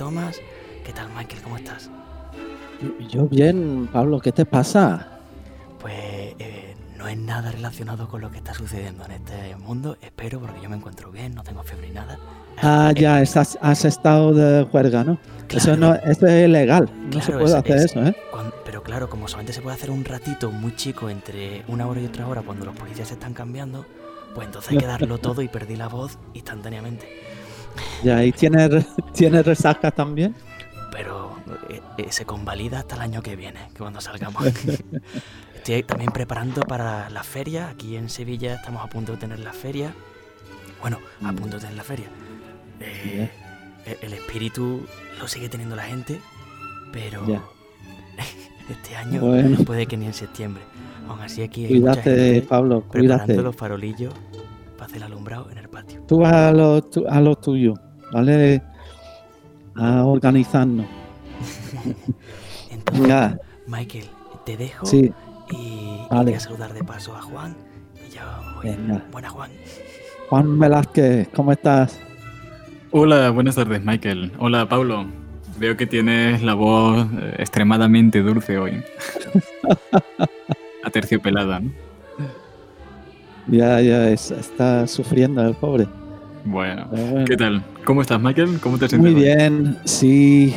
Thomas. ¿Qué tal, Michael? ¿Cómo estás? Yo bien, Pablo, ¿qué te pasa? Pues eh, no es nada relacionado con lo que está sucediendo en este mundo, espero, porque yo me encuentro bien, no tengo fiebre ni nada. Ah, ya, has estado de juerga, ¿no? Eso, no, eso es ilegal, no se puede hacer eso, ¿eh? pero claro, como solamente se puede hacer un ratito muy chico entre una hora y otra hora cuando los policías se están cambiando, pues entonces hay que darlo todo y perdí la voz instantáneamente. Ya, ¿y tiene, tiene resaca también? Pero eh, eh, se convalida hasta el año que viene, que cuando salgamos. Estoy también preparando para la feria. Aquí en Sevilla estamos a punto de tener la feria. Bueno, a mm. punto de tener la feria. Eh, e-, el espíritu lo sigue teniendo la gente, pero este año puede que ni en septiembre. Aún así aquí hay cuídate, Pablo, preparando los farolillos para hacer el alumbrado en el patio. Tú vas a lo, a lo tuyo, ¿vale? A organizarnos. Entonces, Michael, te dejo y, voy a saludar de paso a Juan. Y ya voy. Buena, Juan. Juan Velázquez, ¿cómo estás? Hola, buenas tardes, Michael. Hola, Pablo. Veo que tienes la voz eh, extremadamente dulce hoy. Aterciopelada, ¿no? Ya, ya, está sufriendo el pobre. Bueno, ¿qué tal? ¿Cómo estás, Michael? ¿Cómo te sientes? Muy bien, sí,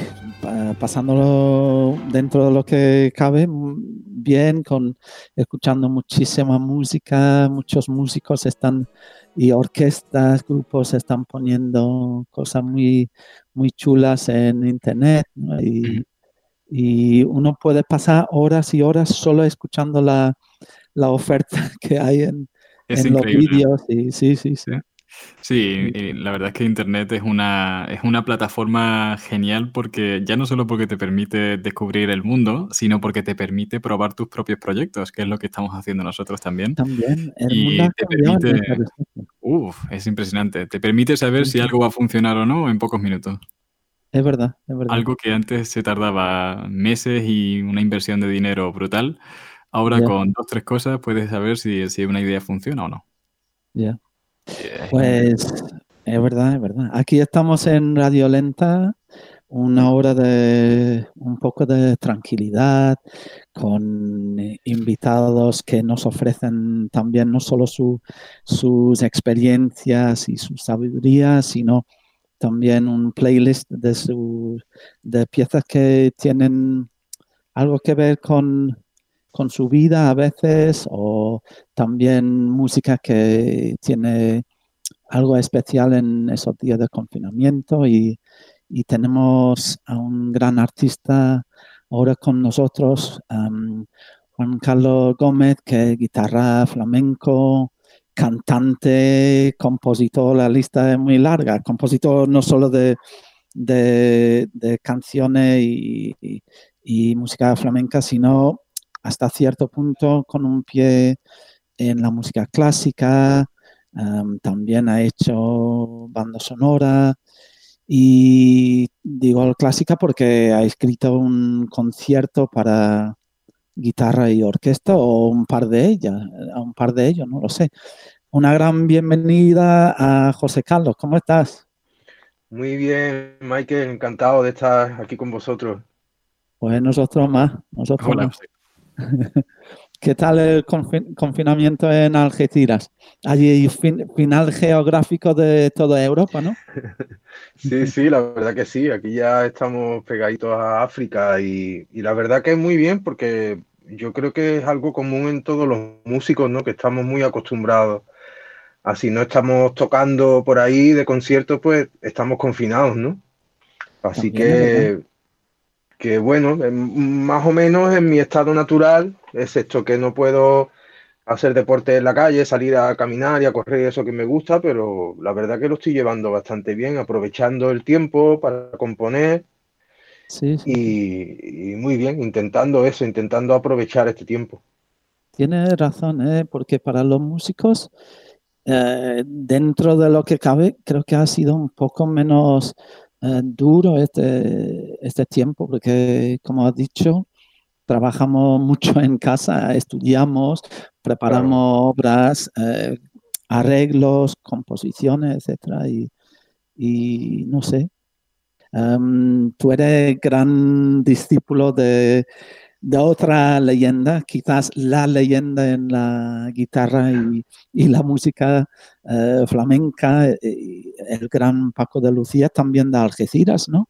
pasándolo dentro de lo que cabe, bien, con escuchando muchísima música, muchos músicos están y orquestas, grupos están poniendo cosas muy, muy chulas en internet y, uno puede pasar horas y horas solo escuchando la, oferta que hay en, los vídeos. sí, sí, sí. Sí, la verdad es que Internet es una, es una plataforma genial porque ya no solo porque te permite descubrir el mundo, sino porque te permite probar tus propios proyectos, que es lo que estamos haciendo nosotros también. También, y te permite, uf, es impresionante, te permite saber si algo va a funcionar o no en pocos minutos. Es verdad, es verdad. Algo que antes se tardaba meses y una inversión de dinero brutal, ahora con dos, tres cosas puedes saber si, si una idea funciona o no. Ya. Pues es verdad, es verdad. Aquí estamos en Radio Lenta, una hora de un poco de tranquilidad, con invitados que nos ofrecen también no solo sus experiencias y su sabiduría, sino también un playlist de, de piezas que tienen algo que ver con con su vida a veces o también música que tiene algo especial en esos días de confinamiento. Y, tenemos a un gran artista ahora con nosotros, Juan Carlos Gómez, que es guitarra flamenco, cantante, compositor, la lista es muy larga, compositor no solo de, canciones y, música flamenca, sino hasta cierto punto con un pie en la música clásica, también ha hecho banda sonora y digo clásica porque ha escrito un concierto para guitarra y orquesta o un par de ellas, un par de ellos, no lo sé. Una gran bienvenida a José Carlos, ¿cómo estás? Muy bien, Michael, encantado de estar aquí con vosotros. Pues nosotros más, nosotros más. ¿Qué tal el confinamiento en Algeciras? Allí hay final geográfico de toda Europa, ¿no? Sí, sí, la verdad que sí. Aquí ya estamos pegaditos a África y, la verdad que es muy bien porque yo creo que es algo común en todos los músicos, ¿no? Que estamos muy acostumbrados. Así no estamos tocando por ahí de conciertos, pues estamos confinados, ¿no? Así que que bueno, más o menos en mi estado natural, excepto que no puedo hacer deporte en la calle, salir a caminar y a correr, eso que me gusta, pero la verdad que lo estoy llevando bastante bien, aprovechando el tiempo para componer. Sí, Y, muy bien, intentando eso, intentando aprovechar este tiempo. Tienes razón, ¿eh? porque para los músicos, eh, dentro de lo que cabe, creo que ha sido un poco menos eh, duro este, este tiempo porque, como has dicho, trabajamos mucho en casa, estudiamos, preparamos obras, eh, arreglos, composiciones, etcétera, y, no sé. Em, tú eres gran discípulo de, otra leyenda, quizás la leyenda en la guitarra y, la música eh, flamenca, eh, el gran Paco de Lucía, también de Algeciras, ¿no?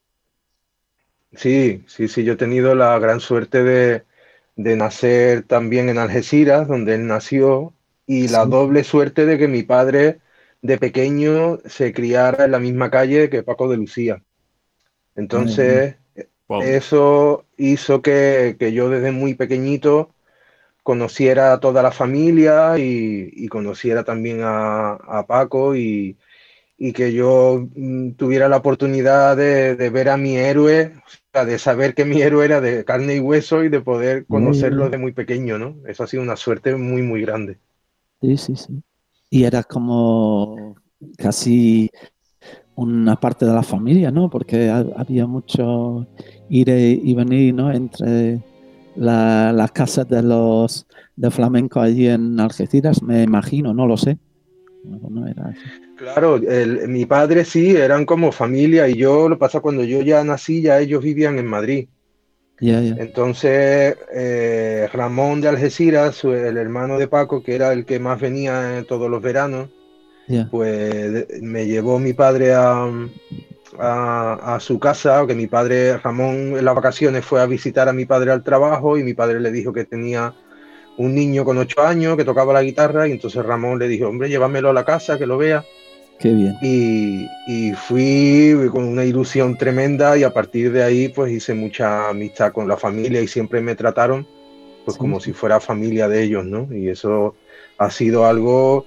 Sí, sí, sí, yo he tenido la gran suerte de, nacer también en Algeciras, donde él nació, y la doble suerte de que mi padre de pequeño se criara en la misma calle que Paco de Lucía. Entonces, eso hizo que, yo desde muy pequeñito conociera a toda la familia y, conociera también a Paco y, y que yo mm, tuviera la oportunidad de, ver a mi héroe, de saber que mi héroe era de carne y hueso y de poder conocerlo desde muy pequeño, ¿no? Eso ha sido una suerte muy, muy grande. Sí, sí, sí. Y era como casi una parte de la familia, ¿no? Porque había mucho ir y venir, ¿no? Entre las casas de los de flamenco allí en Algeciras, me imagino, no lo sé. No era así. Claro, mi padre sí, eran como familia y yo, lo pasa cuando yo ya nací, ya ellos vivían en Madrid. Entonces, eh, Ramón de Algeciras, el hermano de Paco, que era el que más venía todos los veranos, pues me llevó mi padre a, a, su casa, que mi padre, Ramón, en las vacaciones fue a visitar a mi padre al trabajo y mi padre le dijo que tenía un niño con ocho años que tocaba la guitarra y entonces Ramón le dijo, hombre, llévamelo a la casa, que lo vea. Qué bien. Y, fui con una ilusión tremenda y a partir de ahí pues hice mucha amistad con la familia y siempre me trataron pues como si fuera familia de ellos, ¿no? Y eso ha sido algo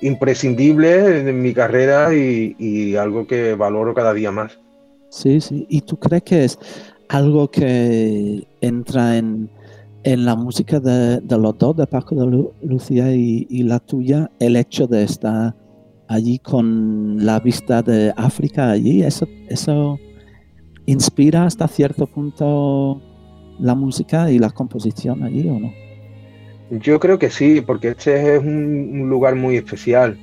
imprescindible en mi carrera y, y algo que valoro cada día más. Sí, sí. ¿Y tú crees que es algo que entra en, en la música de, los dos, de Paco de Lucía y, y la tuya, el hecho de estar allí con la vista de África allí, eso, eso inspira hasta cierto punto la música y la composición allí o no? Yo creo que sí, porque este es un, lugar muy especial.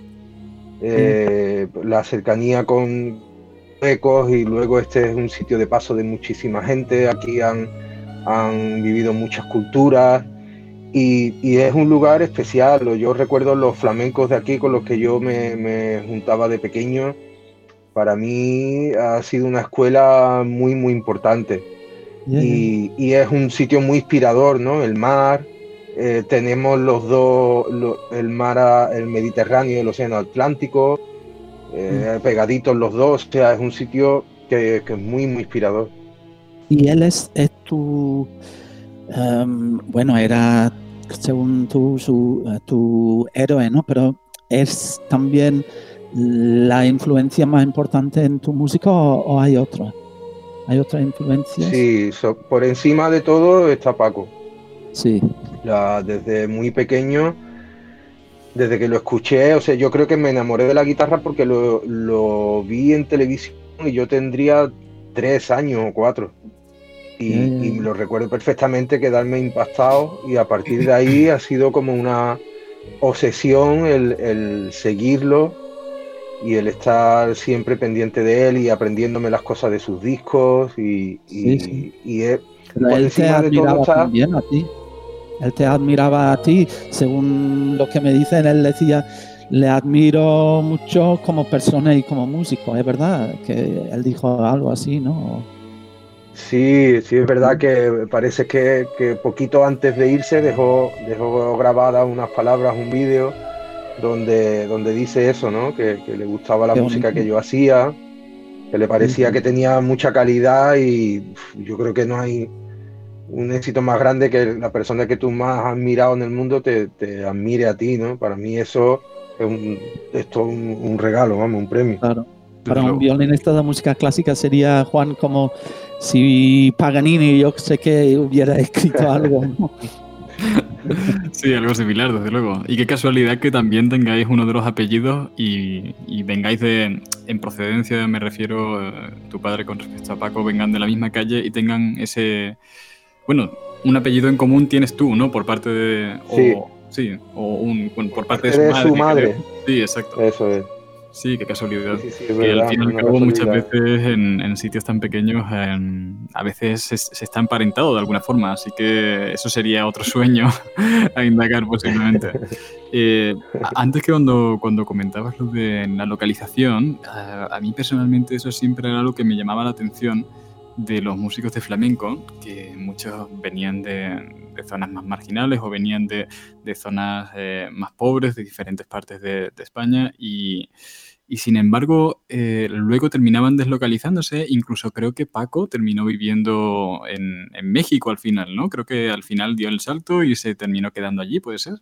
Eh, la cercanía con ecos y luego este es un sitio de paso de muchísima gente. Aquí han, han vivido muchas culturas y, es un lugar especial. Yo recuerdo los flamencos de aquí con los que yo me, juntaba de pequeño. Para mí ha sido una escuela muy, muy importante. Y, es un sitio muy inspirador, ¿no? El mar, eh, tenemos los dos, el mar, el Mediterráneo y el Océano Atlántico, eh, mm. pegaditos los dos. O sea, es un sitio que, es muy, muy inspirador. Y él es, tu, em, bueno, era según tú, su, eh, tu héroe, ¿no? Pero es también la influencia más importante en tu música o, hay otra? ¿Hay otra influencia? Sí, por encima de todo está Paco. Sí. desde muy pequeño, desde que lo escuché, o sea, yo creo que me enamoré de la guitarra porque lo, lo vi en televisión y yo tendría tres años o cuatro. Y, lo recuerdo perfectamente quedarme impactado y a partir de ahí ha sido como una obsesión el, seguirlo y el estar siempre pendiente de él y aprendiéndome las cosas de sus discos y, él te admiraba también a ti. Él te admiraba a ti, según lo que me dicen, él decía, le admiro mucho como persona y como músico, es verdad que él dijo algo así, ¿no? Sí, sí, es verdad que parece que, poquito antes de irse dejó, dejó grabadas unas palabras, un vídeo, donde, donde dice eso, ¿no? Que, le gustaba la música que yo hacía, que le parecía que tenía mucha calidad y yo creo que no hay un éxito más grande que la persona que tú más has admirado en el mundo te, admire a ti, ¿no? Para mí eso es, un, todo un, regalo, vamos, un premio. Claro. Para un violinista de música clásica sería, Juan, como si Paganini yo sé que hubiera escrito algo. Sí, algo similar, desde luego. Y qué casualidad que también tengáis uno de los apellidos y, vengáis de, en procedencia, me refiero, eh, tu padre con respecto a Paco, vengan de la misma calle y tengan ese, bueno, un apellido en común tienes tú, ¿no? Por parte de... Sí. O, sí, o un, por parte de su madre. su Sí, exacto. Eso es. Sí, qué casualidad. Sí, sí, es que al verdad, fin y al cabo muchas veces en, en sitios tan pequeños em, a veces se, se está emparentado de alguna forma, así que eso sería otro sueño a indagar posiblemente. Eh, antes que cuando, cuando comentabas lo de la localización, a, a mí personalmente eso siempre era algo que me llamaba la atención de los músicos de flamenco, que muchos venían de, de zonas más marginales o venían de, de zonas eh, más pobres de diferentes partes de, de España y, y sin embargo eh, luego terminaban deslocalizándose, incluso creo que Paco terminó viviendo en, en México al final, ¿no? Creo que al final dio el salto y se terminó quedando allí, ¿puede ser?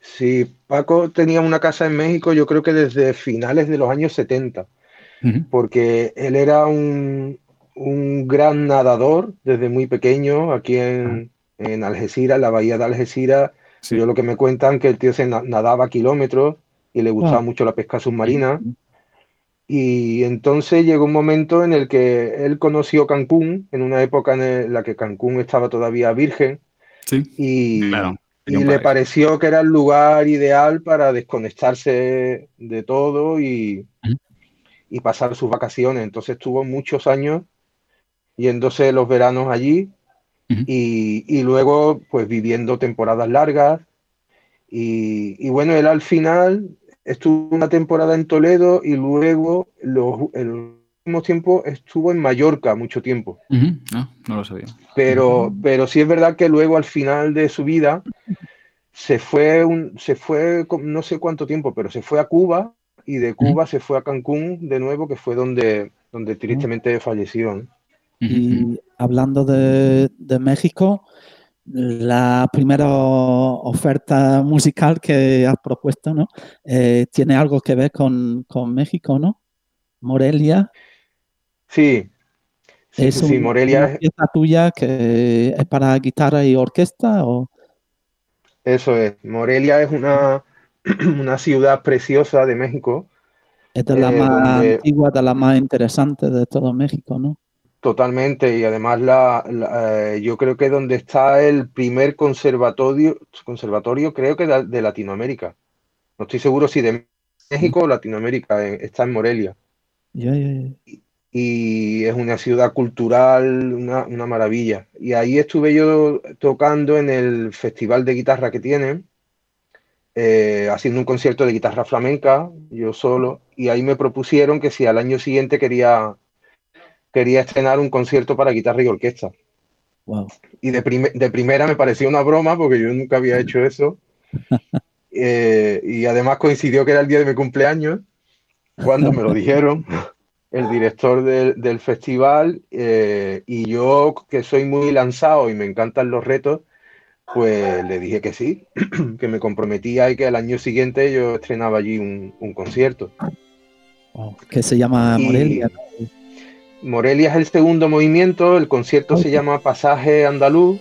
Sí, Paco tenía una casa en México, yo creo que desde finales de los años 70, porque él era un, un gran nadador desde muy pequeño aquí en, en Algeciras, en la bahía de Algeciras. Sí. Yo lo que me cuentan que el tío se na- nadaba kilómetros y le gustaba Wow. mucho la pesca submarina. Y entonces llegó un momento en el que él conoció Cancún, en una época en la que Cancún estaba todavía virgen, Sí, y, claro. y le pareció que era el lugar ideal para desconectarse de todo y, y pasar sus vacaciones. Entonces estuvo muchos años yéndose los veranos allí y, y luego pues viviendo temporadas largas. Y, y bueno, él al final estuvo una temporada en Toledo y luego los, el último tiempo estuvo en Mallorca mucho tiempo. No, no lo sabía. Pero, pero sí es verdad que luego al final de su vida se fue, un, se fue con- no sé cuánto tiempo, pero se fue a Cuba y de Cuba se fue a Cancún de nuevo, que fue donde, donde tristemente falleció. Y hablando de, de México, la primera oferta musical que has propuesto, ¿no? Eh, tiene algo que ver con, con México, ¿no? Morelia. Sí, sí, es sí, sí, un- Morelia una es, pieza tuya que es para guitarra y orquesta o eso es. Morelia es una, una ciudad preciosa de México, es de la Eh, más donde- antigua, de la más interesante de todo México, ¿no? Totalmente, y además la, la- eh, yo creo que donde está el primer conservatorio, conservatorio creo que de, de Latinoamérica. No estoy seguro si de México o Latinoamérica, eh, está en Morelia. Y es una ciudad cultural, una, una maravilla. Y ahí estuve yo tocando en el festival de guitarra que tienen, eh, haciendo un concierto de guitarra flamenca, yo solo, y ahí me propusieron que si al año siguiente quería, quería estrenar un concierto para guitarra y orquesta. Wow. Y de, prime- de primera me pareció una broma porque yo nunca había hecho eso. Eh, y además coincidió que era el día de mi cumpleaños cuando me lo dijeron el director del, del festival eh, y yo que soy muy lanzado y me encantan los retos, pues le dije que sí, que me comprometía y que al año siguiente yo estrenaba allí un, un concierto. Wow. Que se llama Y- Morelia. Es el segundo movimiento, el concierto se llama Pasaje Andaluz.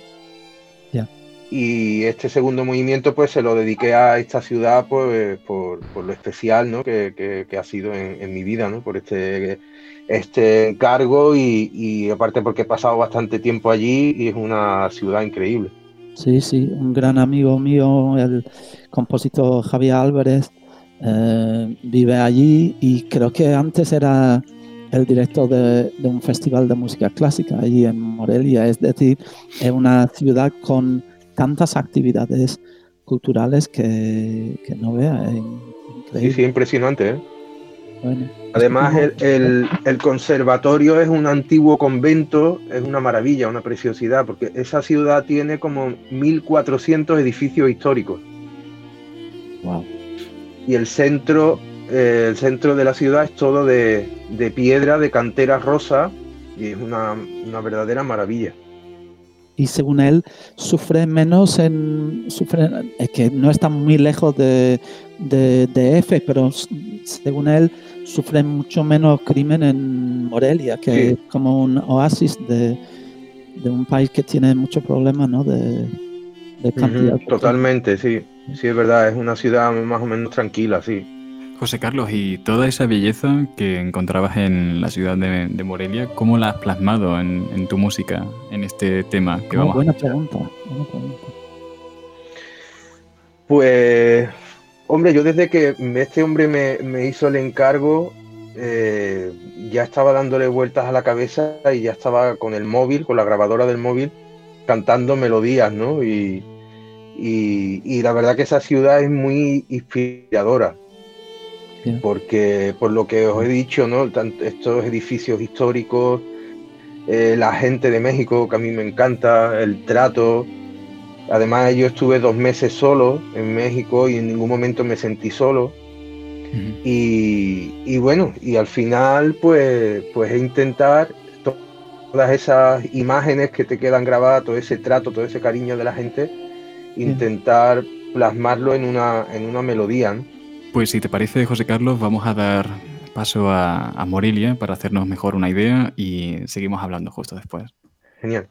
Ya. Y este segundo movimiento pues se lo dediqué a esta ciudad pues, por, por lo especial ¿no? que, que- que ha sido en, en mi vida, ¿no? por este, este encargo y, y aparte porque he pasado bastante tiempo allí y es una ciudad increíble. Sí, sí, un gran amigo mío, el compositor Javier Álvarez, eh, vive allí y creo que antes era el director de, de un festival de música clásica allí en Morelia. Es decir, es una ciudad con tantas actividades culturales que, que no vea. Es Sí, sí, impresionante. ¿eh? Bueno, Además, el, el- el conservatorio es un antiguo convento, es una maravilla, una preciosidad, porque esa ciudad tiene como 1.400 edificios históricos wow. y el centro, eh, el centro de la ciudad es todo de, de piedra, de cantera rosa, y es una, una verdadera maravilla. y según él sufre menos en sufre es que no está muy lejos de, de, de F pero según él sufre mucho menos crimen en Morelia que Sí. es como un oasis de, de un país que tiene muchos problemas ¿no? de, de cantidad Ujú, de- Totalmente, sí. Sí, es verdad, es una ciudad más o menos tranquila, sí. José Carlos, y toda esa belleza que encontrabas en la ciudad de, Morelia, ¿cómo la has plasmado en, tu música, en este tema que vamos buena pregunta, buena pregunta. Pues, hombre, yo desde que este hombre me, hizo el encargo, eh, ya estaba dándole vueltas a la cabeza y ya estaba con el móvil, con la grabadora del móvil, cantando melodías, ¿no? Y, y, la verdad que esa ciudad es muy inspiradora. Porque por lo que os he dicho, ¿no? estos edificios históricos, eh, la gente de México, que a mí me encanta, el trato. Además, yo estuve dos meses solo en México y en ningún momento me sentí solo. y, bueno, y al final, pues, pues intentar todas esas imágenes que te quedan grabadas, todo ese trato, todo ese cariño de la gente, intentar plasmarlo en una, en una melodía. Pues si te parece, José Carlos, vamos a dar paso a, a Morelia para hacernos mejor una idea y seguimos hablando justo después. Genial.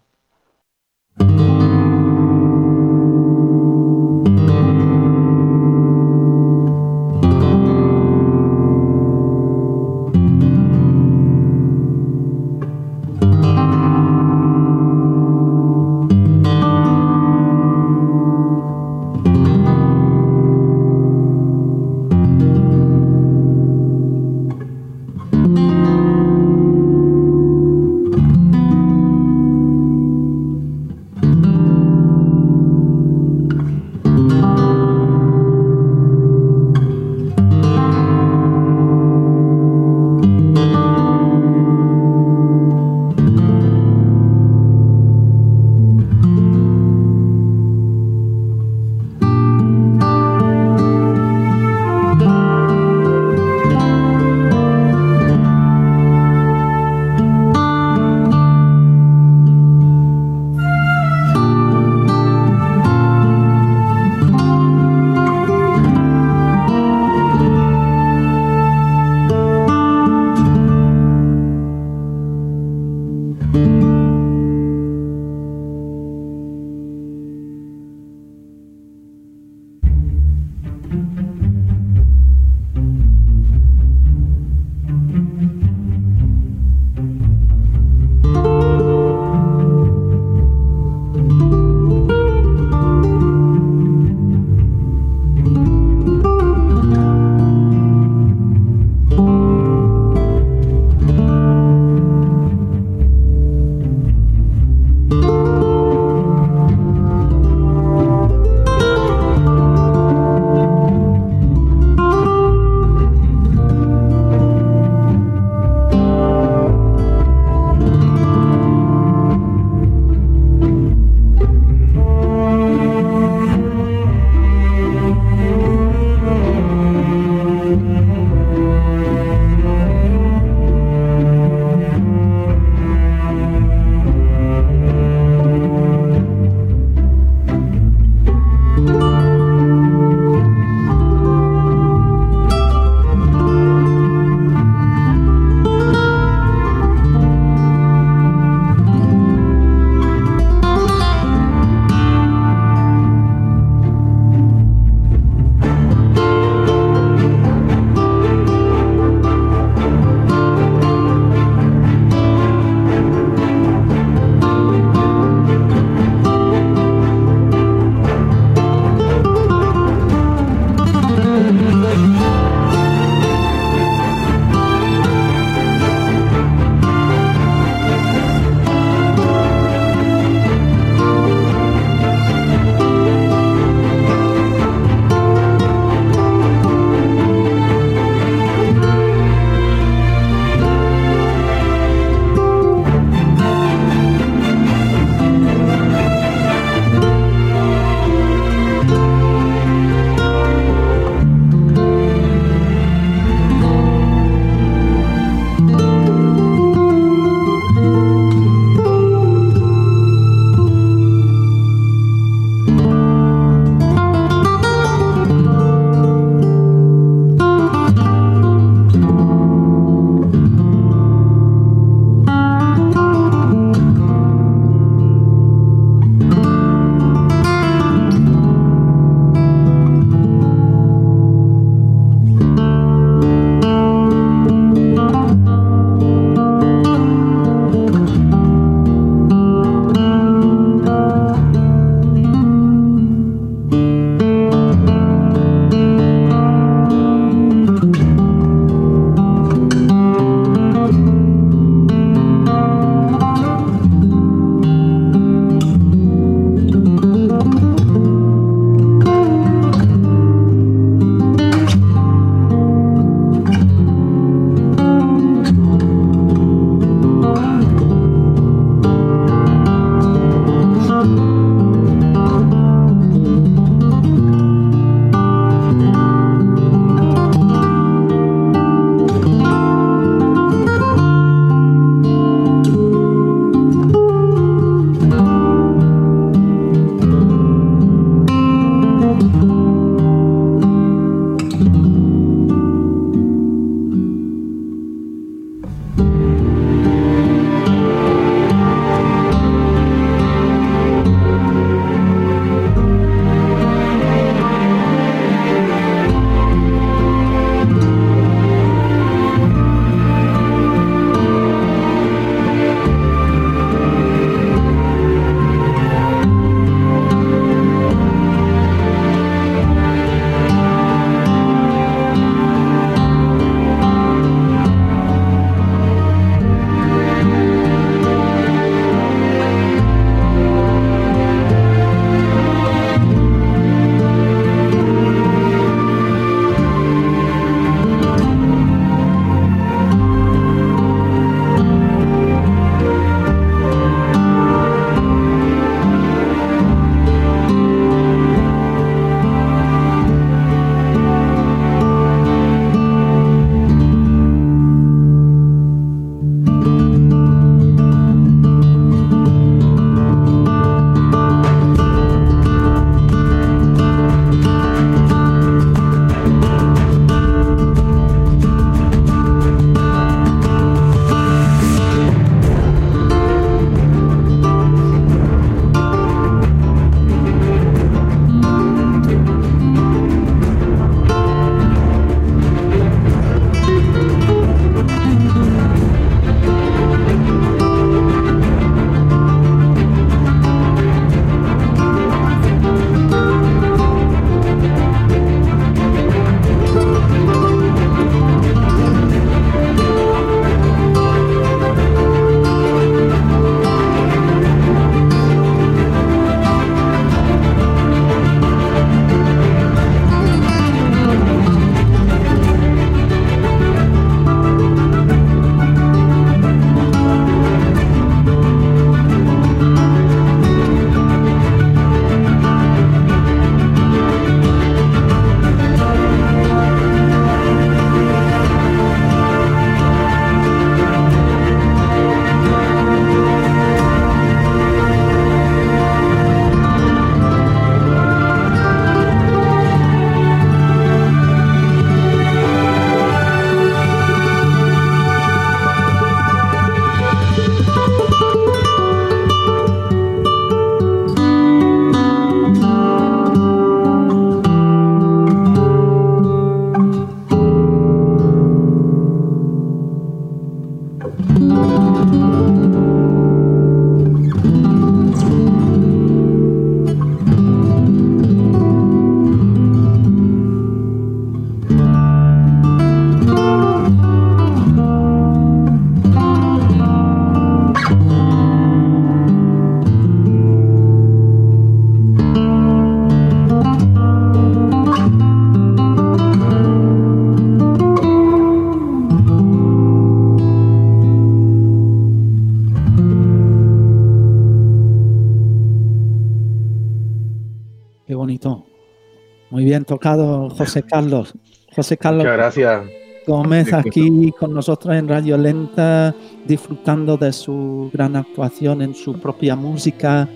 Tocado, José Carlos. José Carlos. Muchas gracias. Gómez aquí con nosotros en Radio Lenta, disfrutando de su gran actuación en su propia música,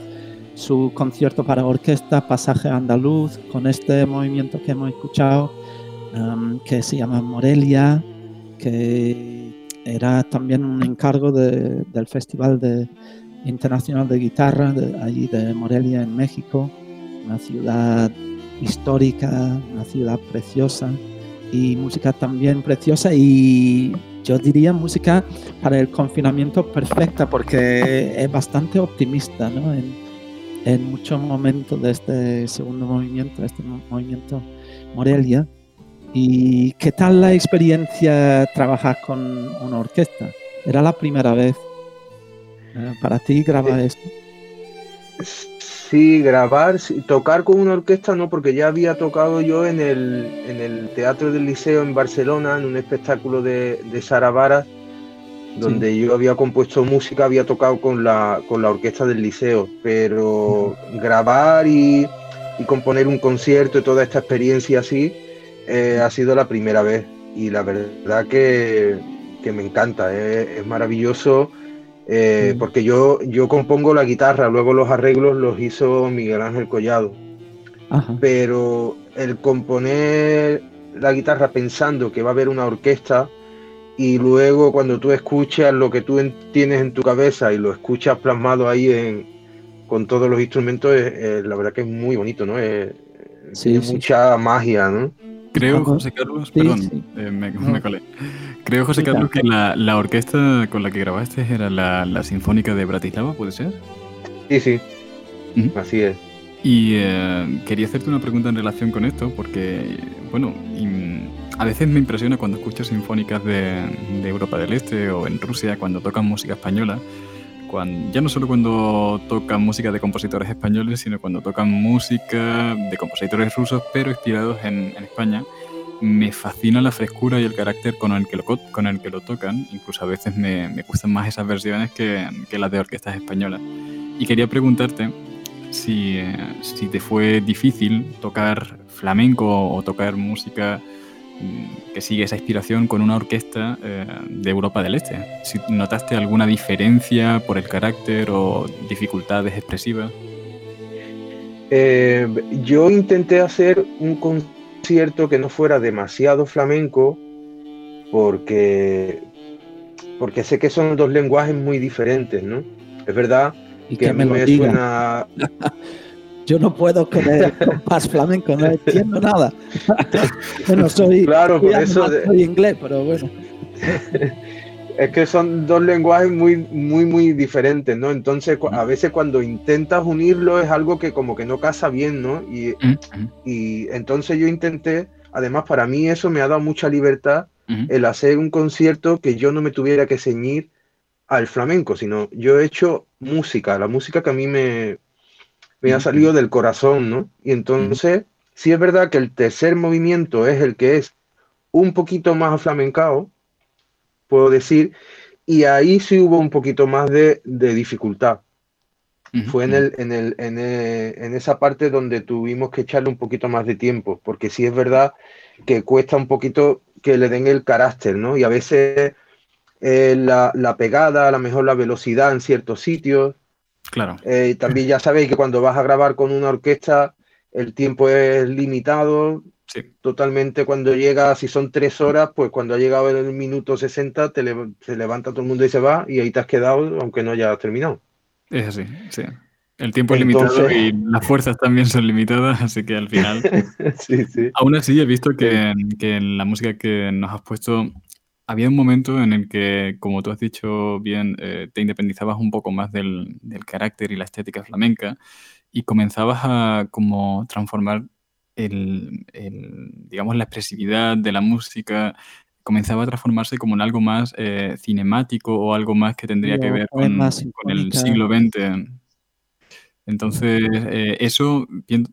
su concierto para orquesta, Pasaje Andaluz, con este movimiento que hemos escuchado, um, que se llama Morelia, que era también un encargo del Festival de, Internacional de Guitarra, de, allí de Morelia, en México, una ciudad histórica, una ciudad preciosa y música también preciosa y yo diría música para el confinamiento perfecta porque es bastante optimista ¿no? en, en muchos momentos de este segundo movimiento, este movimiento Morelia. ¿Y qué tal la experiencia trabajar con una orquesta? ¿Era la primera vez eh, para ti grabar esto? Sí, grabar, tocar con una orquesta no, porque ya había tocado yo en el, en el Teatro del Liceo en Barcelona, en un espectáculo de, de Sara Varas, donde yo había compuesto música, había tocado con la, con la orquesta del liceo, pero grabar y, componer un concierto y toda esta experiencia así eh, ha sido la primera vez. Y la verdad que, me encanta, eh, es maravilloso eh, porque yo, yo compongo la guitarra, luego los arreglos los hizo Miguel Ángel Collado. Pero el componer la guitarra pensando que va a haber una orquesta y luego cuando tú escuchas lo que tú tienes en tu cabeza y lo escuchas plasmado ahí en, con todos los instrumentos, la verdad que es muy bonito, ¿no? Es, mucha magia, ¿no? Creo, José Carlos, perdón, eh, me, colé. Creo, José Carlos, que la, orquesta con la que grabaste era la, Sinfónica de Bratislava, ¿puede ser? Sí, sí. Así es. Y eh, quería hacerte una pregunta en relación con esto, porque, bueno, a veces me impresiona cuando escucho sinfónicas de, de, Europa del Este o en Rusia, cuando tocan música española, cuando, ya no solo cuando tocan música de compositores españoles, sino cuando tocan música de compositores rusos, pero inspirados en, en España me fascina la frescura y el carácter con el que lo, con el que lo tocan. Incluso a veces me, me gustan más esas versiones que, que, las de orquestas españolas. Y quería preguntarte si, si te fue difícil tocar flamenco o tocar música que sigue esa inspiración con una orquesta eh, de Europa del Este. Si notaste alguna diferencia por el carácter o dificultades expresivas. Eh, yo intenté hacer un cierto que no fuera demasiado flamenco, porque, porque sé que son dos lenguajes muy diferentes, ¿no? Es verdad y que, a mí me, suena... Yo no puedo con el compás flamenco, no entiendo nada. bueno, soy, claro, por eso soy inglés, pero bueno. es que son dos lenguajes muy, muy, muy diferentes, ¿no? Entonces, a veces cuando intentas unirlo es algo que como que no casa bien, ¿no? Y, y entonces yo intenté, además para mí eso me ha dado mucha libertad, el hacer un concierto que yo no me tuviera que ceñir al flamenco, sino yo he hecho música, la música que a mí me, me ha salido del corazón, ¿no? Y entonces, sí es verdad que el tercer movimiento es el que es un poquito más aflamencado, puedo decir, y ahí sí hubo un poquito más de, dificultad. Fue en, el, en, el, en, esa parte donde tuvimos que echarle un poquito más de tiempo, porque sí es verdad que cuesta un poquito que le den el carácter, ¿no? Y a veces eh, la, la, pegada, a lo mejor la velocidad en ciertos sitios. Claro. Eh, también ya sabéis que cuando vas a grabar con una orquesta, el tiempo es limitado, Totalmente cuando llega, si son tres horas, pues cuando ha llegado el minuto 60, te se levanta todo el mundo y se va y ahí te has quedado, aunque no hayas terminado. Es así, sí. El tiempo es limitado y las fuerzas también son limitadas, así que al final... sí, sí. Aún así, he visto que, que, en la música que nos has puesto había un momento en el que, como tú has dicho bien, eh, te independizabas un poco más del, del, carácter y la estética flamenca y comenzabas a como transformar el, digamos, la expresividad de la música comenzaba a transformarse como en algo más eh, cinemático o algo más que tendría que ver con, con el siglo XX. Entonces, eh, eso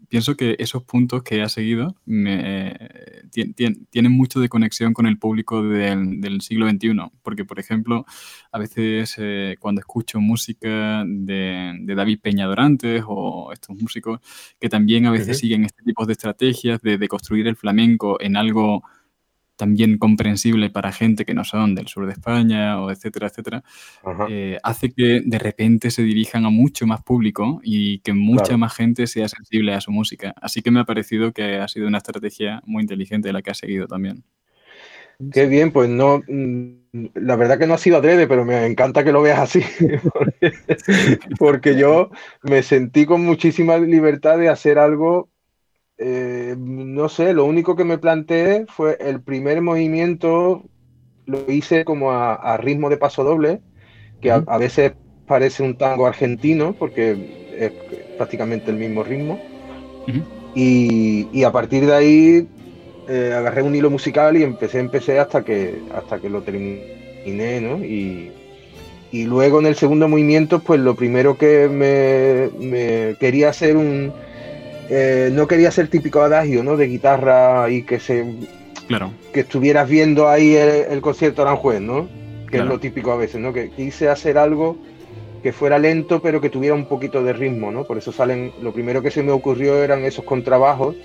pienso que esos puntos que ha seguido me, tienen mucho de conexión con el público del, siglo XXI. Porque, por ejemplo, a veces eh, cuando escucho música de, David Peña Dorantes o estos músicos que también a veces siguen este tipo de estrategias de, de construir el flamenco en algo también comprensible para gente que no son del sur de España o etcétera, etcétera, eh, hace que de repente se dirijan a mucho más público y que mucha más gente sea sensible a su música. Así que me ha parecido que ha sido una estrategia muy inteligente la que ha seguido también. Qué bien, pues no, mm, la verdad que no ha sido adrede, pero me encanta que lo veas así, porque yo me sentí con muchísima libertad de hacer algo eh, no sé, lo único que me planteé fue el primer movimiento, lo hice como a, ritmo de paso doble, que a, veces parece un tango argentino, porque es prácticamente el mismo ritmo. y, a partir de ahí eh, agarré un hilo musical y empecé, empecé hasta que, hasta que lo terminé, ¿no? Y, luego en el segundo movimiento, pues lo primero que me quería hacer un eh, no quería ser típico adagio, ¿no? De guitarra y que se. Claro. Que estuvieras viendo ahí el, concierto Aranjuez, ¿no? Que es lo típico a veces, ¿no? Que quise hacer algo que fuera lento, pero que tuviera un poquito de ritmo, ¿no? Por eso salen. Lo primero que se me ocurrió eran esos contrabajos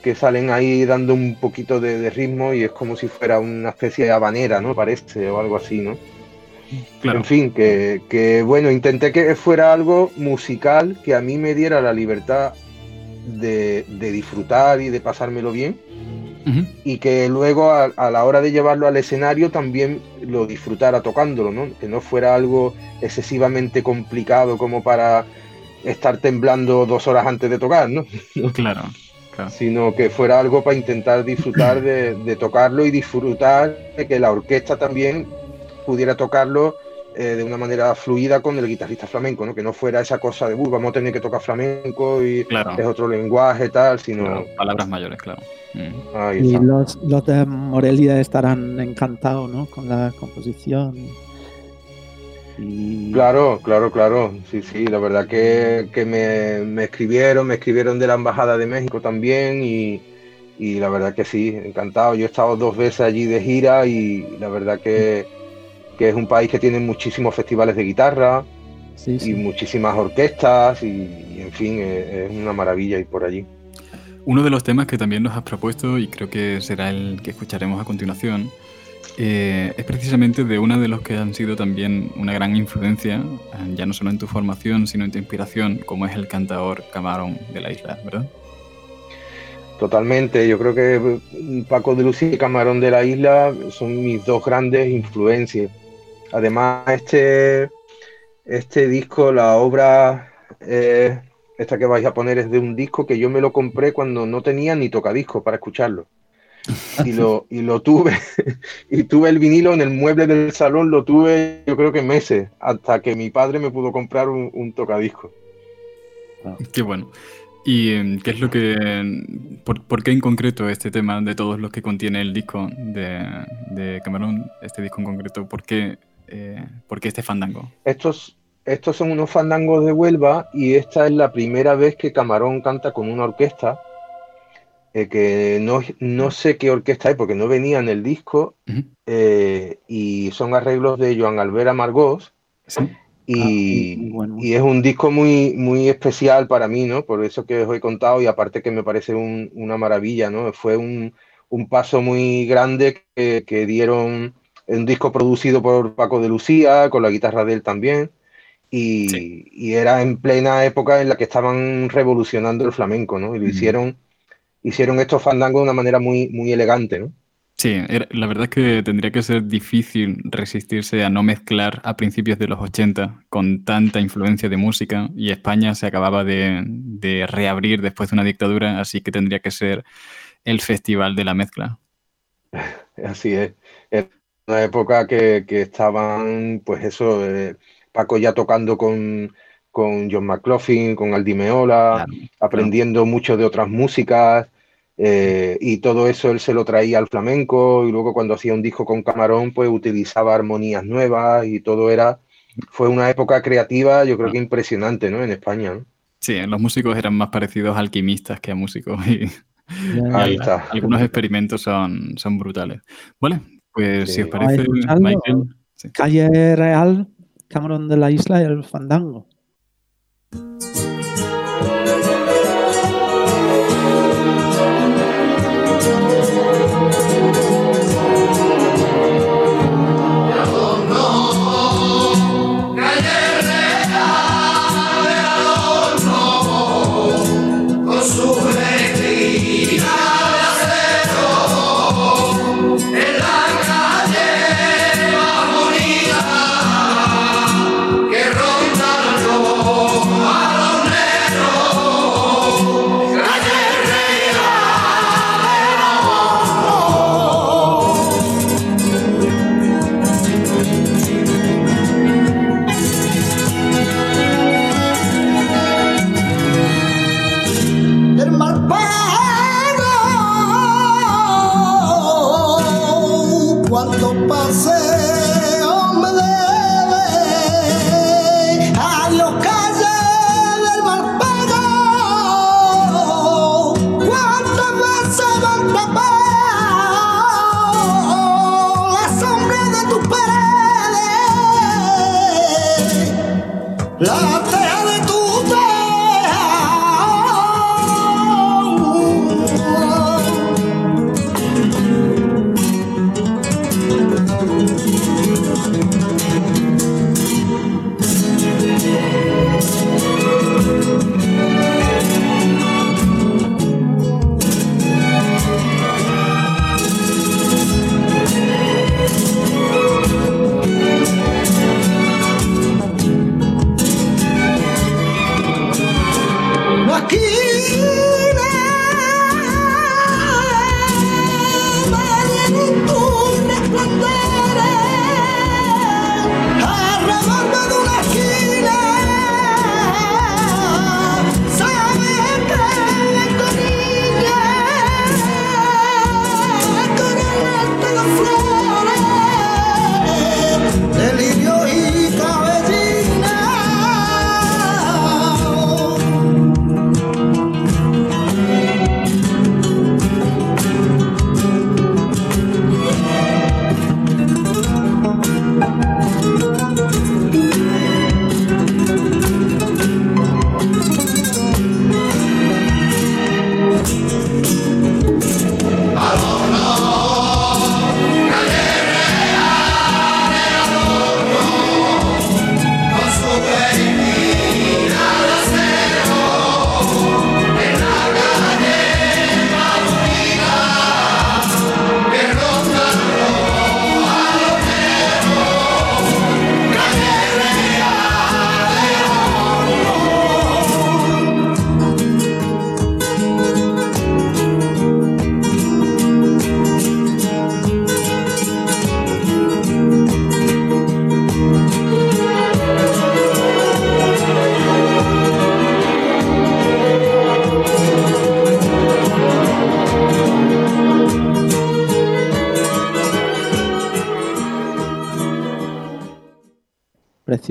que salen ahí dando un poquito de, ritmo y es como si fuera una especie de habanera, ¿no? Parece, o algo así, ¿no? Claro. En fin, que, que, bueno, intenté que fuera algo musical que a mí me diera la libertad de, disfrutar y de pasármelo bien. Y que luego a, la hora de llevarlo al escenario también lo disfrutara tocándolo, ¿no? Que no fuera algo excesivamente complicado como para estar temblando dos horas antes de tocar, ¿no? Claro. Sino que fuera algo para intentar disfrutar de, de, tocarlo y disfrutar de que la orquesta también pudiera tocarlo eh, de una manera fluida con el guitarrista flamenco, ¿no? Que no fuera esa cosa de, vamos a tener que tocar flamenco y es otro lenguaje tal, sino... palabras mayores, claro. Mm. Y los, los, de Morelia estarán encantados, ¿no? Con la composición. Claro, claro, claro. Sí, sí, la verdad que, me, me, escribieron, me escribieron de la Embajada de México también y, y la verdad que sí, encantado. Yo he estado dos veces allí de gira y la verdad que que es un país que tiene muchísimos festivales de guitarra y muchísimas orquestas y, en fin, es, una maravilla ir por allí. Uno de los temas que también nos has propuesto y creo que será el que escucharemos a continuación eh, es precisamente de uno de los que han sido también una gran influencia, eh, ya no solo en tu formación, sino en tu inspiración, como es el cantador Camarón de la isla, ¿verdad? Totalmente, yo creo que Paco de Lucía y Camarón de la isla son mis dos grandes influencias. Además, este, este disco, la obra, eh, esta que vais a poner es de un disco que yo me lo compré cuando no tenía ni tocadisco para escucharlo. Y lo, y lo tuve, y tuve el vinilo en el mueble del salón, lo tuve yo creo que meses, hasta que mi padre me pudo comprar un, tocadisco. Qué bueno. ¿Y em, qué es lo que. Por, qué en concreto este tema de todos los que contiene el disco de, de Camarón, este disco en concreto, por qué eh, ¿Por qué este fandango? Estos, estos son unos fandangos de Huelva y esta es la primera vez que Camarón canta con una orquesta. Eh, que no, no, sé qué orquesta es porque no venía en el disco eh, y son arreglos de Joan Albera Margós y, ah, y, es un disco muy, muy especial para mí, ¿no? Por eso que os he contado y aparte que me parece una maravilla, ¿no? Fue un, un paso muy grande que, que dieron un disco producido por Paco de Lucía, con la guitarra de él también. Y, era en plena época en la que estaban revolucionando el flamenco, ¿no? Y lo hicieron, hicieron estos fandangos de una manera muy, muy elegante, ¿no? Sí, la verdad es que tendría que ser difícil resistirse a no mezclar a principios de los 80 con tanta influencia de música y España se acababa de, de reabrir después de una dictadura, así que tendría que ser el festival de la mezcla. Así es una época que, estaban, pues eso, eh, Paco ya tocando con, con John McLaughlin, con Aldi Meola, aprendiendo mucho de otras músicas, eh, y todo eso él se lo traía al flamenco, y luego cuando hacía un disco con Camarón, pues utilizaba armonías nuevas, y todo era, fue una época creativa, yo creo que impresionante, ¿no? En España, ¿no? Sí, los músicos eran más parecidos a alquimistas que a músicos, y... Ahí está. Algunos experimentos son, son brutales. Vale, pues si os parece, Michael. Calle Real, Camarón de la Isla y el Fandango.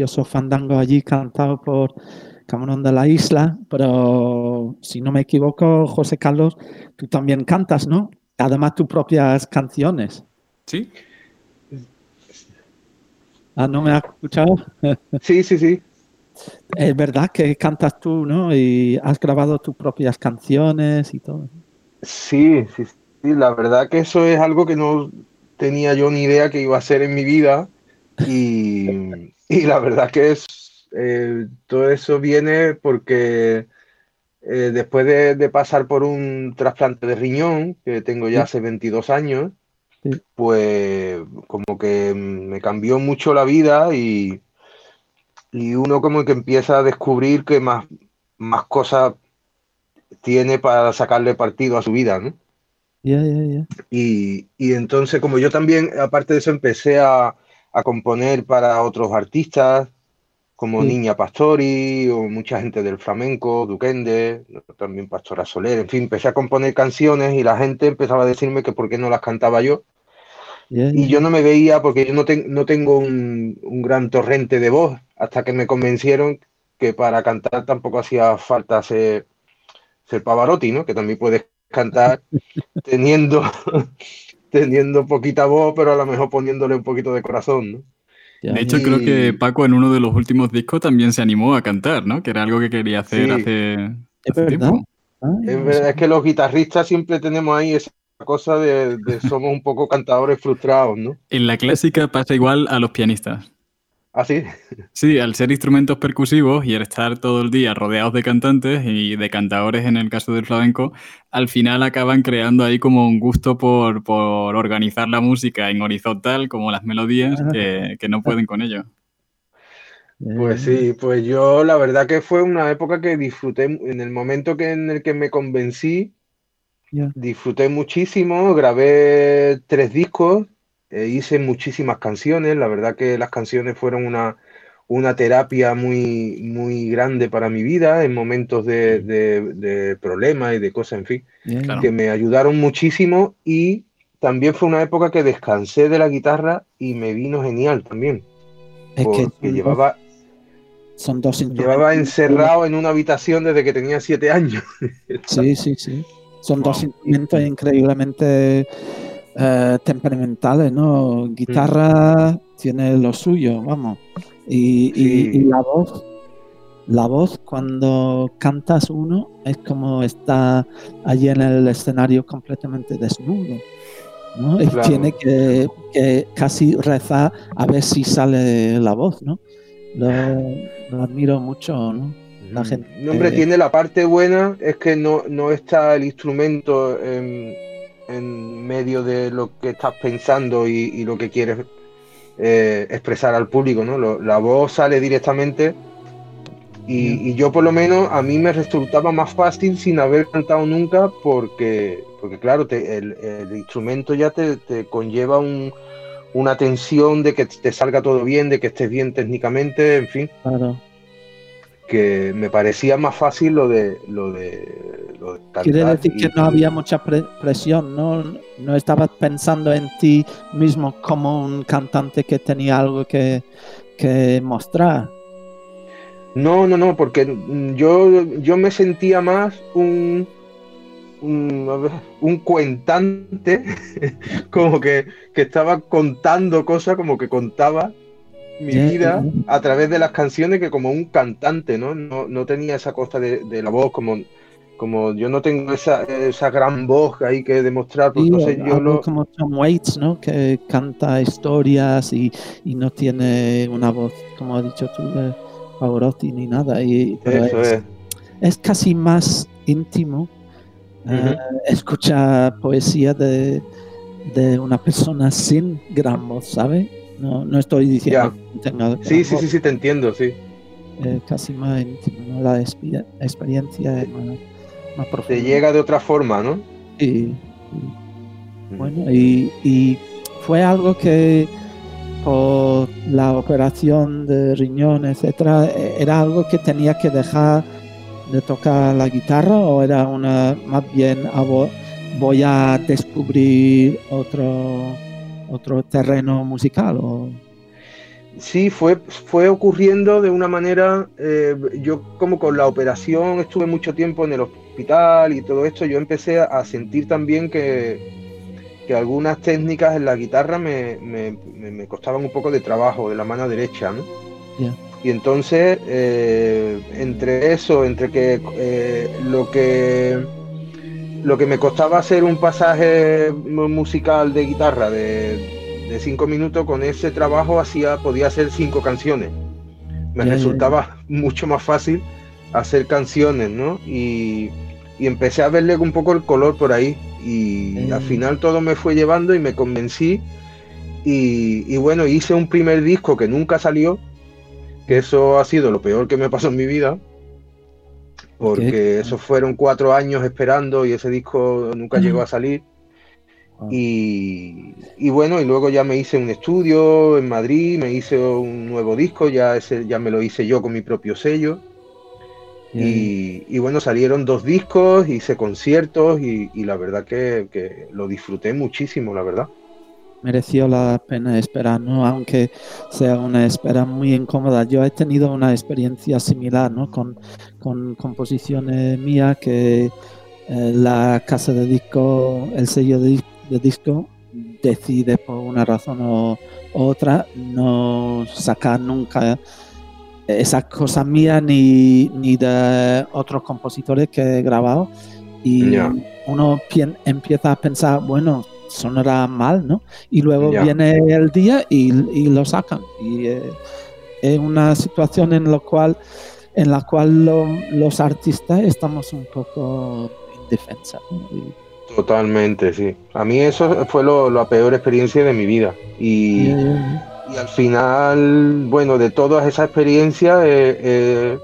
Precioso fandango allí cantado por Camarón de la Isla, pero si no me equivoco, José Carlos, tú también cantas, ¿no? Además tus propias canciones. Sí. Ah, ¿no me has escuchado? Sí, sí, sí. Es verdad que cantas tú, ¿no? Y has grabado tus propias canciones y todo. Sí, sí, sí. La verdad que eso es algo que no tenía yo ni idea que iba a hacer en mi vida. Y, y la verdad que es, eh, todo eso viene porque eh, después de, pasar por un trasplante de riñón, que tengo ya hace 22 años, pues como que me cambió mucho la vida y, y uno como que empieza a descubrir que más, más cosas tiene para sacarle partido a su vida, ¿no? Y, y, entonces, como yo también, aparte de eso, empecé a, a componer para otros artistas, como Niña Pastori o mucha gente del flamenco, Duquende, también Pastora Soler, en fin, empecé a componer canciones y la gente empezaba a decirme que por qué no las cantaba yo. Y yo no me veía porque yo no, no tengo un, un, gran torrente de voz, hasta que me convencieron que para cantar tampoco hacía falta ser, ser Pavarotti, ¿no? Que también puedes cantar teniendo, teniendo poquita voz, pero a lo mejor poniéndole un poquito de corazón, ¿no? De hecho, creo que Paco en uno de los últimos discos también se animó a cantar, ¿no? Que era algo que quería hacer hace, tiempo. Ah, es verdad, es que los guitarristas siempre tenemos ahí esa cosa de, somos un poco cantadores frustrados, ¿no? En la clásica pasa igual a los pianistas. ¿Ah, sí? Sí, al ser instrumentos percusivos y al estar todo el día rodeados de cantantes y de cantadores en el caso del flamenco, al final acaban creando ahí como un gusto por, organizar la música en horizontal, como las melodías, que, no pueden con ello. Pues sí, pues yo la verdad que fue una época que disfruté, en el momento que, en el que me convencí, disfruté muchísimo, grabé tres discos eh, hice muchísimas canciones, la verdad que las canciones fueron una, una terapia muy, muy grande para mi vida en momentos de, de, problemas y de cosas, en fin, que me ayudaron muchísimo y también fue una época que descansé de la guitarra y me vino genial también. Es porque llevaba, son dos llevaba encerrado en una habitación desde que tenía siete años. sí, sí, sí. Son dos instrumentos increíblemente eh, temperamentales, ¿no? Guitarra tiene lo suyo, vamos. Y, la voz, la voz cuando cantas uno es como está allí en el escenario completamente desnudo. ¿no? Tiene que, casi rezar a ver si sale la voz, ¿no? Lo, admiro mucho, ¿no? La gente, hombre, tiene la parte buena, es que no, no está el instrumento en en medio de lo que estás pensando y, lo que quieres eh, expresar al público, ¿no? la voz sale directamente y, yo por lo menos a mí me resultaba más fácil sin haber cantado nunca porque, porque claro, el, instrumento ya te, conlleva una tensión de que te salga todo bien, de que estés bien técnicamente, en fin. Que me parecía más fácil lo de lo de Quiere decir que no había mucha presión, ¿no? No estabas pensando en ti mismo como un cantante que tenía algo que, mostrar. No, no, no, porque yo, yo me sentía más un, un, cuentante, como que, estaba contando cosas, como que contaba mi vida a través de las canciones que como un cantante, ¿no? No, tenía esa cosa de, de la voz como como yo no tengo esa, esa gran voz ahí que demostrar, pues entonces yo lo... Como Tom Waits, ¿no? Que canta historias y, y, no tiene una voz, como ha dicho tú, de Pavarotti ni nada. Y, es, es. casi más íntimo uh escuchar poesía de, de, una persona sin gran voz, ¿sabes? No, no estoy diciendo. Sí, sí, sí, sí, te entiendo, sí. casi más íntimo, La experiencia es más te llega de otra forma, ¿no? Sí. Bueno, y, fue algo que por la operación de riñón, etcétera, era algo que tenía que dejar de tocar la guitarra o era una más bien voy a descubrir otro otro terreno musical o sí, fue, fue ocurriendo de una manera, eh, yo como con la operación estuve mucho tiempo en el hospital y todo esto, yo empecé a sentir también que, que algunas técnicas en la guitarra me, me, costaban un poco de trabajo, de la mano derecha, ¿no? Y entonces, eh, entre eso, entre que eh, lo que lo que me costaba hacer un pasaje musical de guitarra de, cinco minutos, con ese trabajo hacía, podía hacer cinco canciones. Me resultaba mucho más fácil hacer canciones, ¿no? Y, y, empecé a verle un poco el color por ahí. Y al final todo me fue llevando y me convencí. Y, y bueno, hice un primer disco que nunca salió, que eso ha sido lo peor que me pasó en mi vida, porque esos fueron cuatro años esperando y ese disco nunca llegó a salir. Ah. Y, bueno, y luego ya me hice un estudio en Madrid, me hice un nuevo disco, ya, ese, ya me lo hice yo con mi propio sello. Y, bueno, salieron dos discos, hice conciertos y, la verdad que, que, lo disfruté muchísimo, la verdad mereció la pena esperar, ¿no? Aunque sea una espera muy incómoda. Yo he tenido una experiencia similar, ¿no? Con, composiciones mías que eh, la casa de disco, el sello de, disco decide por una razón u otra no sacar nunca esas cosas mías ni, ni de otros compositores que he grabado y uno empieza a pensar, bueno, sonará mal, ¿no? Y luego viene el día y, lo sacan. Y eh, es una situación en la cual, en la cual los artistas estamos un poco indefensa. Totalmente, sí. A mí eso fue la peor experiencia de mi vida. Y, al final, bueno, de todas esas experiencias, eh, eh,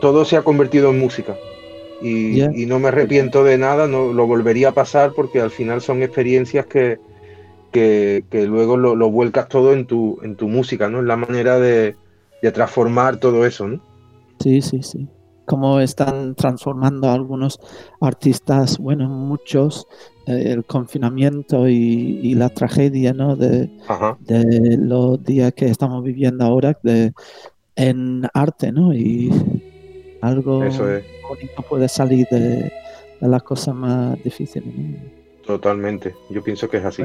todo se ha convertido en música y, no me arrepiento de nada, no lo volvería a pasar porque al final son experiencias que, que, luego lo, vuelcas todo en tu, en tu música, ¿no? En la manera de, transformar todo eso, ¿no? Sí, sí, sí. Como están transformando algunos artistas, bueno, muchos, eh, el confinamiento y, la tragedia, ¿no? De, de, los días que estamos viviendo ahora de, en arte, ¿no? Y algo Eso bonito puede salir de, las cosas más difíciles. Totalmente, yo pienso que es así.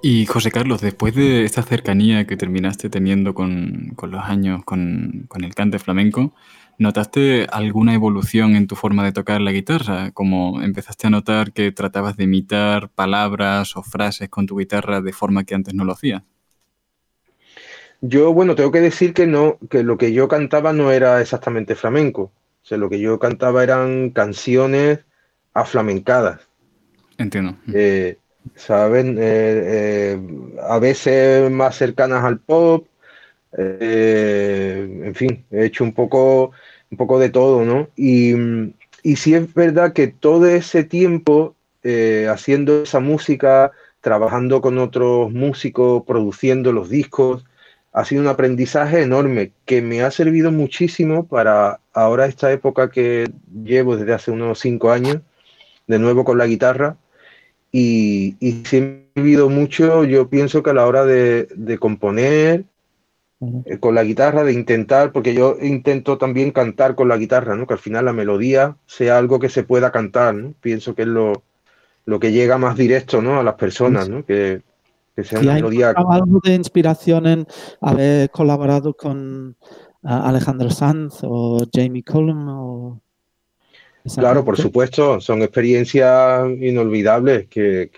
Y José Carlos, después de esta cercanía que terminaste teniendo con, los años con, el cante flamenco, ¿notaste alguna evolución en tu forma de tocar la guitarra? Como empezaste a notar que tratabas de imitar palabras o frases con tu guitarra de forma que antes no lo hacías. Yo, bueno, tengo que decir que no, que lo que yo cantaba no era exactamente flamenco. O sea, lo que yo cantaba eran canciones aflamencadas. Entiendo. Eh, ¿Saben? Eh, eh, a veces más cercanas al pop. en fin, he hecho un poco, un poco de todo, ¿no? Y, y sí es verdad que todo ese tiempo haciendo esa música, trabajando con otros músicos, produciendo los discos, ha sido un aprendizaje enorme que me ha servido muchísimo para ahora esta época que llevo desde hace unos cinco años, de nuevo con la guitarra, y, y servido mucho, yo pienso que a la hora de, componer eh, con la guitarra, de intentar, porque yo intento también cantar con la guitarra, ¿no? que al final la melodía sea algo que se pueda cantar, ¿no? pienso que es lo, lo que llega más directo ¿no? a las personas, ¿no? que, ¿Y hay algo de inspiración en haber colaborado con Alejandro Sanz o Jamie Cullum? Claro, por supuesto, son experiencias inolvidables que,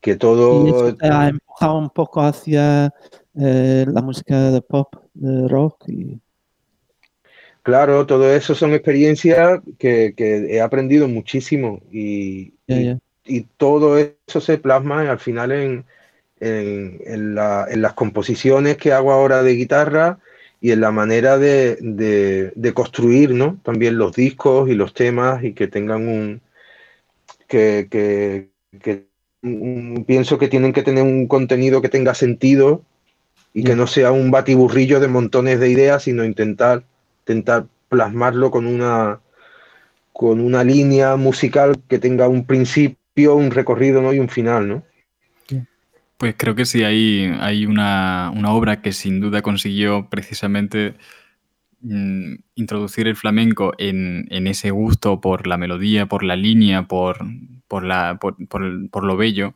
que, todo... ¿Y te ha empujado un poco hacia eh, la música de pop, de rock? Claro, todo eso son experiencias que, he aprendido muchísimo y, y todo eso se plasma al final en, en, las composiciones que hago ahora de guitarra y en la manera de, construir ¿no? también los discos y los temas y que tengan un que, pienso que tienen que tener un contenido que tenga sentido y que no sea un batiburrillo de montones de ideas, sino intentar, intentar plasmarlo con una con una línea musical que tenga un principio un recorrido ¿no? y un final, ¿no? Pues creo que sí, hay, hay una, obra que sin duda consiguió precisamente mm, introducir el flamenco en, ese gusto por la melodía, por la línea, por, por, la, por, lo bello.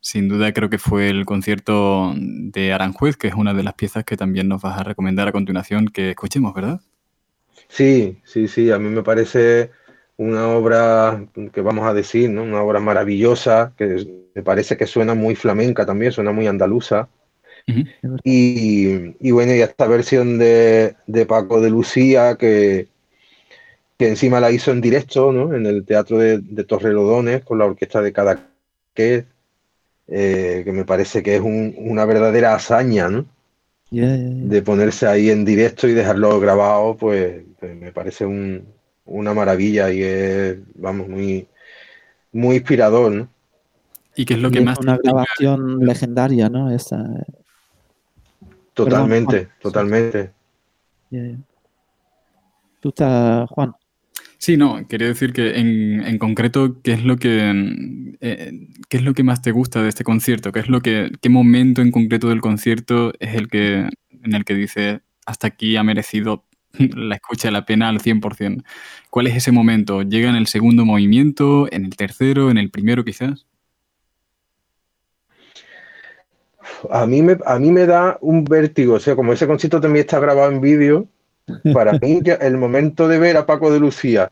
Sin duda creo que fue el concierto de Aranjuez, que es una de las piezas que también nos vas a recomendar a continuación que escuchemos, ¿verdad? Sí, sí, sí, a mí me parece una obra que vamos a decir, ¿no? Una obra maravillosa, que me parece que suena muy flamenca también, suena muy andaluza. y, bueno, y esta versión de, Paco de Lucía, que, que, encima la hizo en directo, ¿no? En el Teatro de, Torrelodones, con la orquesta de Cadaqués, eh, que me parece que es una verdadera hazaña, ¿no? De ponerse ahí en directo y dejarlo grabado, pues, pues me parece una maravilla y es, vamos, muy, muy inspirador, ¿no? ¿Y qué es lo que más... Una grabación legendaria, ¿no? Esa... Totalmente, totalmente. ¿Tú estás, Juan? Sí, no, quería decir que en, concreto, ¿qué es lo que eh, qué es lo que más te gusta de este concierto? ¿Qué es lo que, qué momento en concreto del concierto es el que en el que dice hasta aquí ha merecido la escucha la pena al 100%? ¿Cuál es ese momento? ¿Llega en el segundo movimiento, en el tercero, en el primero quizás? a mí me, a mí me da un vértigo, o sea, como ese concierto también está grabado en vídeo, para mí el momento de ver a Paco de Lucía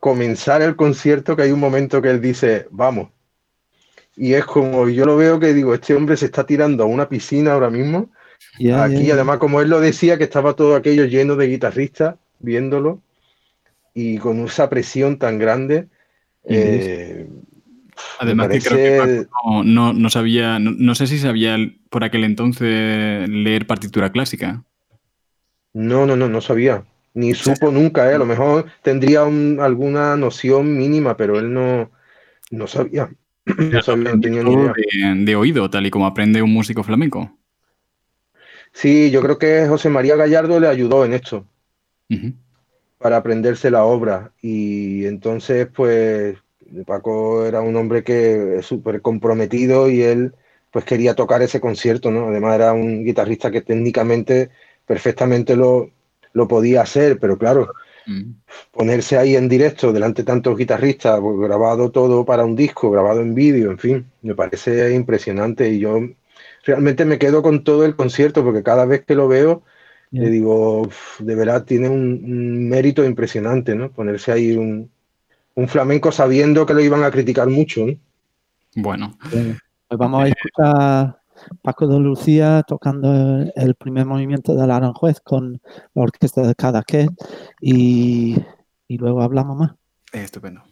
comenzar el concierto, que hay un momento que él dice, vamos, y es como yo lo veo que digo, este hombre se está tirando a una piscina ahora mismo, aquí además como él lo decía, que estaba todo aquello lleno de guitarristas viéndolo, y con esa presión tan grande, Además que creo que no, sabía, no, sé si sabía por aquel entonces leer partitura clásica. No, no, no, no sabía. Ni supo nunca, ¿eh? a lo mejor tendría alguna noción mínima, pero él no, no sabía. No sabía, tenía ni idea. De, oído, tal y como aprende un músico flamenco. Sí, yo creo que José María Gallardo le ayudó en esto. Para aprenderse la obra. Y entonces, pues, Paco era un hombre que es súper comprometido y él pues quería tocar ese concierto, ¿no? Además era un guitarrista que técnicamente perfectamente lo, lo podía hacer, pero claro, mm. ponerse ahí en directo delante de tantos guitarristas, grabado todo para un disco, grabado en vídeo, en fin, me parece impresionante y yo realmente me quedo con todo el concierto porque cada vez que lo veo le digo, de verdad tiene un, mérito impresionante, ¿no? Ponerse ahí un, un flamenco sabiendo que lo iban a criticar mucho. Bueno. Pues vamos a escuchar Paco de Lucía tocando el primer movimiento del Aranjuez con la orquesta de Cadaqués y, y luego hablamos más. Estupendo.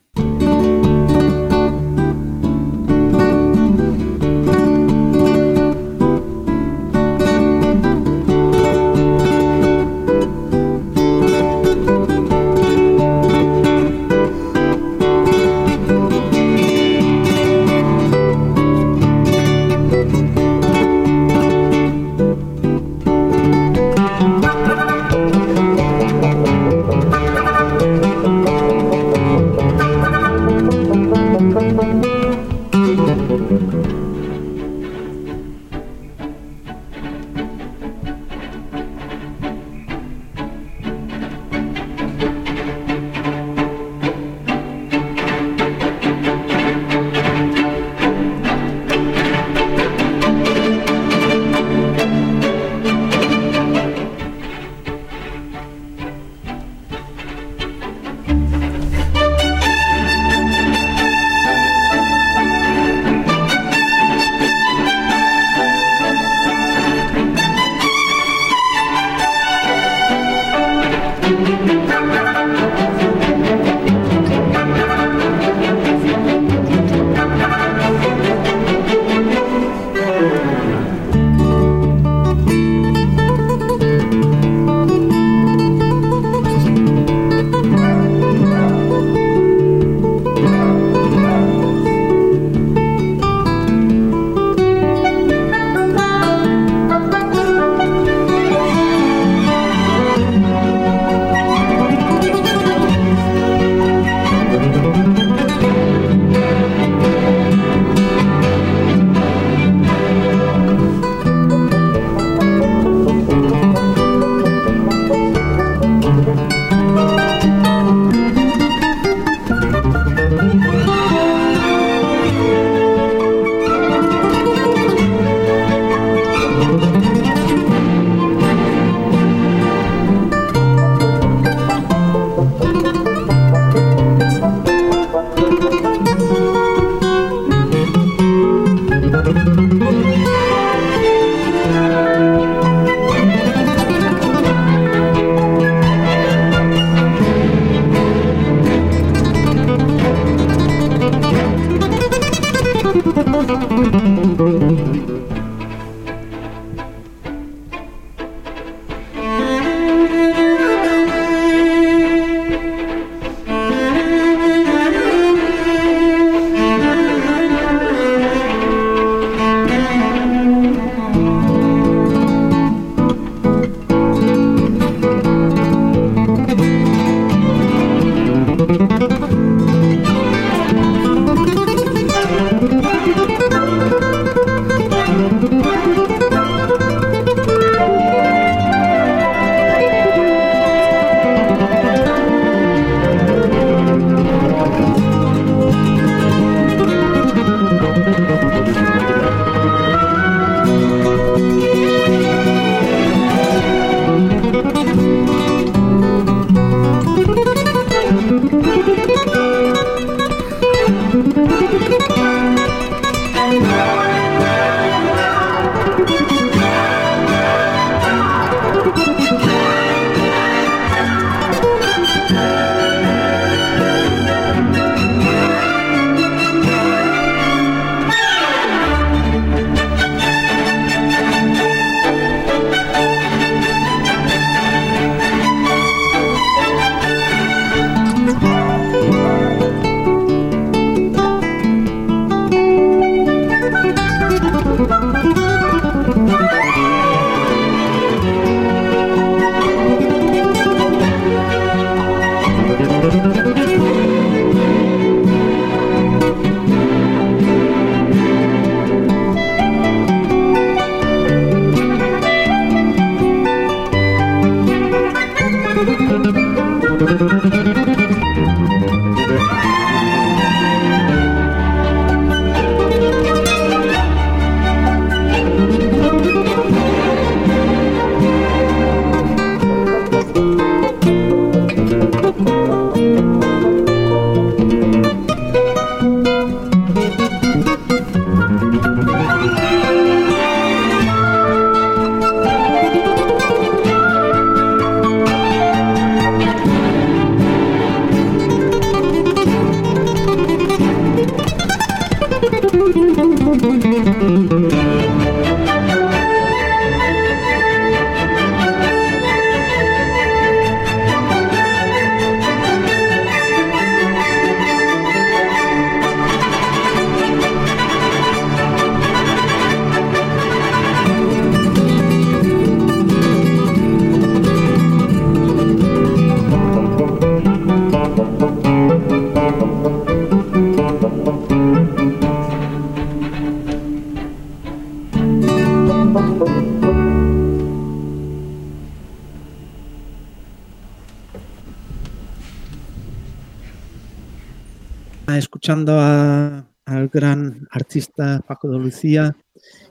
Escuchando al gran artista Paco de Lucía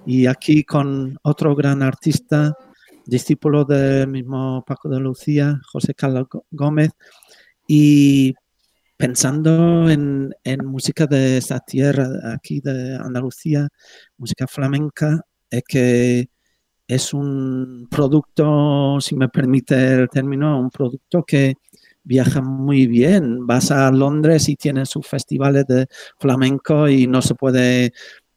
y aquí con otro gran artista, discípulo del mismo Paco de Lucía, José Carlos Gómez, y pensando en, música de esa tierra, aquí de Andalucía, música flamenca, es que es un producto, si me permite el término, un producto que viaja muy bien. Vas a Londres y tienen sus festivales de flamenco y no se puede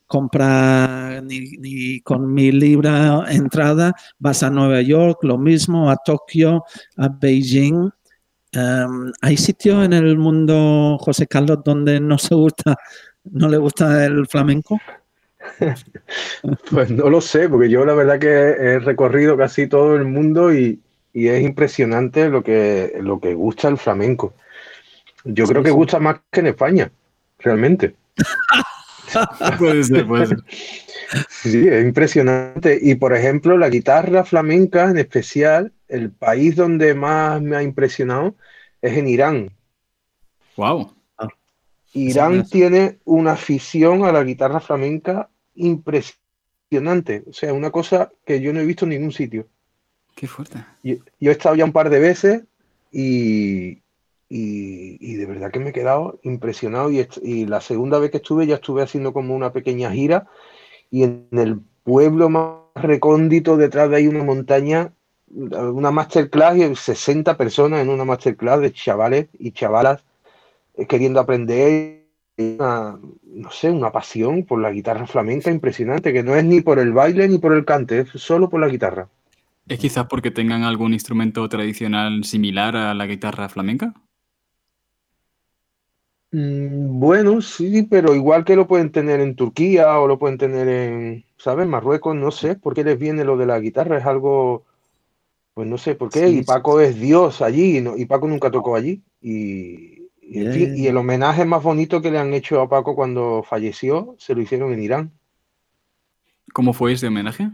comprar ni, con mil libras entrada. Vas a Nueva York, lo mismo, a Tokio, a Beijing. Em, ¿Hay sitios en el mundo, José Carlos, donde no se gusta, no le gusta el flamenco? Pues no lo sé, porque yo la verdad que he recorrido casi todo el mundo y, y es impresionante lo que, lo que gusta el flamenco. Yo creo que gusta más que en España, realmente. puede ser, puede ser. Sí, es impresionante. Y por ejemplo, la guitarra flamenca en especial, el país donde más me ha impresionado es en Irán. Wow. Irán tiene una afición a la guitarra flamenca impresionante. O sea, una cosa que yo no he visto en ningún sitio. Qué fuerte. Yo, he estado ya un par de veces y, y, de verdad que me he quedado impresionado. Y, la segunda vez que estuve, ya estuve haciendo como una pequeña gira. Y en el pueblo más recóndito, detrás de ahí una montaña, una masterclass y 60 personas en una masterclass de chavales y chavalas eh, queriendo aprender. no sé, una pasión por la guitarra flamenca impresionante, que no es ni por el baile ni por el cante, es solo por la guitarra. ¿Es quizás porque tengan algún instrumento tradicional similar a la guitarra flamenca? Mm, bueno, sí, pero igual que lo pueden tener en Turquía o lo pueden tener en, ¿sabes? Marruecos, no sé por qué les viene lo de la guitarra, es algo, pues no sé por qué, y Paco es Dios allí, y, Paco nunca tocó allí, y, y el homenaje más bonito que le han hecho a Paco cuando falleció, se lo hicieron en Irán. ¿Cómo fue ese homenaje?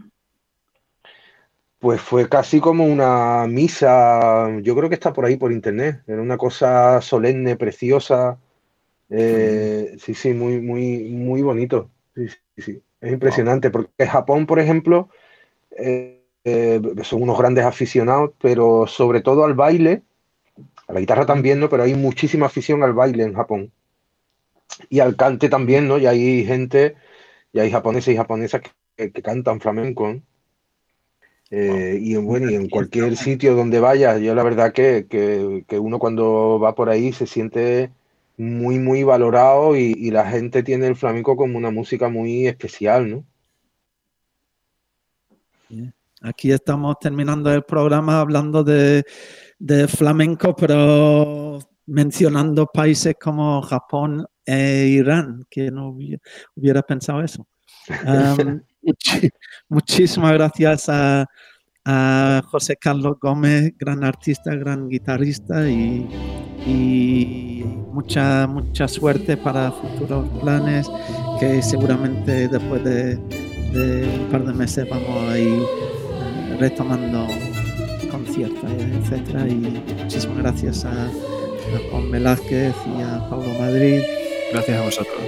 Pues fue casi como una misa, yo creo que está por ahí por internet, era una cosa solemne, preciosa, eh, sí, sí, muy, muy, muy bonito, sí, sí, es impresionante, porque Japón, por ejemplo, eh, eh, son unos grandes aficionados, pero sobre todo al baile, a la guitarra también, ¿no? Pero hay muchísima afición al baile en Japón. Y al cante también, ¿no? Y hay gente, y hay japoneses y japonesas que, que cantan flamenco, ¿no? Eh, y, bueno, y en cualquier sitio donde vaya, yo la verdad que, que, uno cuando va por ahí se siente muy, muy valorado y, la gente tiene el flamenco como una música muy especial, ¿no? Aquí estamos terminando el programa hablando de, de flamenco, pero mencionando países como Japón e Irán, que no hubiera, pensado eso. muchísimas gracias a, José Carlos Gómez, gran artista, gran guitarrista y, mucha, mucha suerte para futuros planes que seguramente después de, un par de meses vamos a ir eh, retomando conciertos, etcétera. Y muchísimas gracias a, a Juan Velázquez y a Pablo Madrid. Gracias a vosotros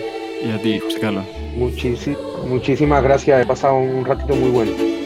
y a ti, José Carlos muchísimas gracias, he pasado un ratito muy bueno.